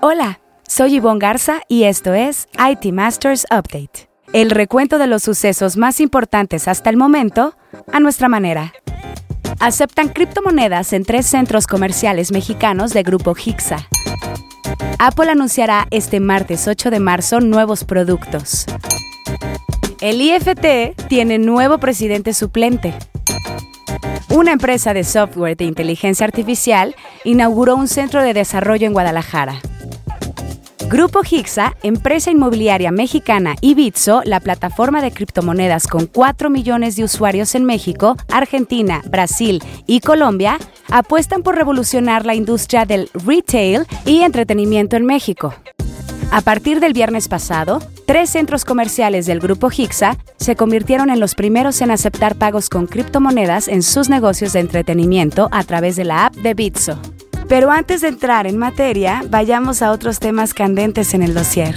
Hola, soy Yvonne Garza y esto es IT Masters Update. El recuento de los sucesos más importantes hasta el momento a nuestra manera. Aceptan criptomonedas en tres centros comerciales mexicanos de Grupo Hixa. Apple anunciará este martes 8 de marzo nuevos productos. El IFT tiene nuevo presidente suplente. Una empresa de software de inteligencia artificial inauguró un centro de desarrollo en Guadalajara. Grupo Hixa, empresa inmobiliaria mexicana, y Bitso, la plataforma de criptomonedas con 4 millones de usuarios en México, Argentina, Brasil y Colombia, apuestan por revolucionar la industria del retail y entretenimiento en México. A partir del viernes pasado, tres centros comerciales del grupo Hixa se convirtieron en los primeros en aceptar pagos con criptomonedas en sus negocios de entretenimiento a través de la app de Bitso. Pero antes de entrar en materia, vayamos a otros temas candentes en el dossier.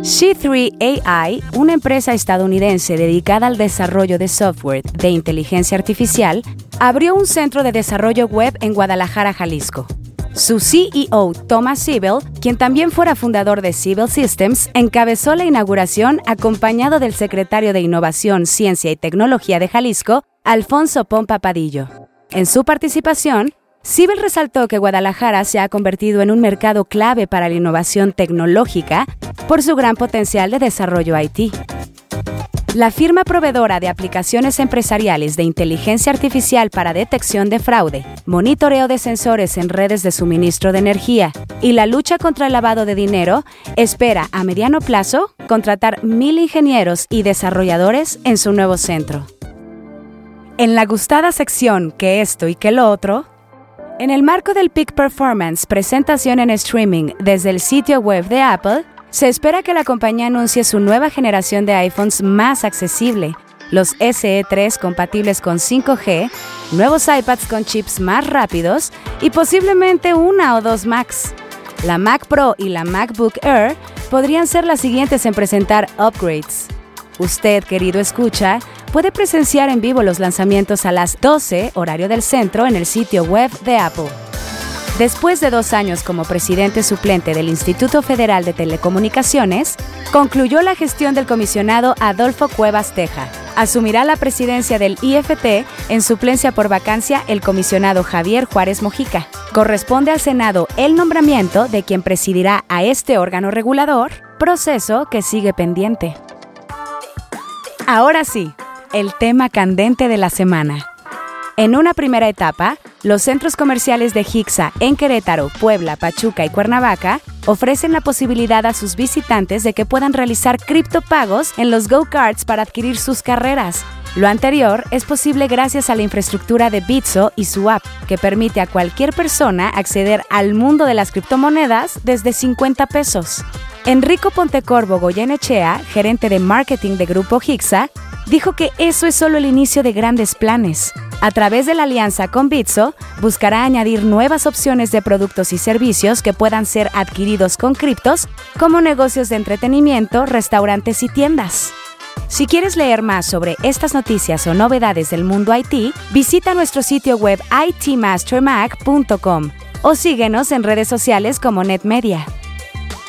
She3 AI, una empresa estadounidense dedicada al desarrollo de software de inteligencia artificial, abrió un centro de desarrollo web en Guadalajara, Jalisco. Su CEO, Thomas Siebel, quien también fuera fundador de Siebel Systems, encabezó la inauguración acompañado del secretario de Innovación, Ciencia y Tecnología de Jalisco, Alfonso Pompa Padillo. En su participación, Siebel resaltó que Guadalajara se ha convertido en un mercado clave para la innovación tecnológica por su gran potencial de desarrollo IT. La firma proveedora de aplicaciones empresariales de inteligencia artificial para detección de fraude, monitoreo de sensores en redes de suministro de energía y la lucha contra el lavado de dinero espera a mediano plazo contratar mil ingenieros y desarrolladores en su nuevo centro. En la gustada sección que esto y que lo otro, en el marco del Peak Performance presentación en streaming desde el sitio web de Apple, se espera que la compañía anuncie su nueva generación de iPhones más accesible, los SE3 compatibles con 5G, nuevos iPads con chips más rápidos y posiblemente una o dos Macs. La Mac Pro y la MacBook Air podrían ser las siguientes en presentar upgrades. Usted, querido escucha, puede presenciar en vivo los lanzamientos a las 12, horario del centro, en el sitio web de Apple. Después de dos años como presidente suplente del Instituto Federal de Telecomunicaciones, concluyó la gestión del comisionado Adolfo Cuevas Teja. Asumirá la presidencia del IFT en suplencia por vacancia el comisionado Javier Juárez Mojica. Corresponde al Senado el nombramiento de quien presidirá a este órgano regulador, proceso que sigue pendiente. Ahora sí, el tema candente de la semana. En una primera etapa, los centros comerciales de Hixa en Querétaro, Puebla, Pachuca y Cuernavaca ofrecen la posibilidad a sus visitantes de que puedan realizar criptopagos en los go-karts para adquirir sus carreras. Lo anterior es posible gracias a la infraestructura de Bitso y su app, que permite a cualquier persona acceder al mundo de las criptomonedas desde 50 pesos. Enrico Pontecorvo Goyenechea, gerente de marketing de Grupo Hixa, dijo que eso es solo el inicio de grandes planes. A través de la alianza con Bitso, buscará añadir nuevas opciones de productos y servicios que puedan ser adquiridos con criptos, como negocios de entretenimiento, restaurantes y tiendas. Si quieres leer más sobre estas noticias o novedades del mundo IT, visita nuestro sitio web itmastermac.com o síguenos en redes sociales como NetMedia.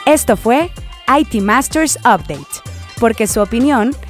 Esto fue IT Masters Update, porque su opinión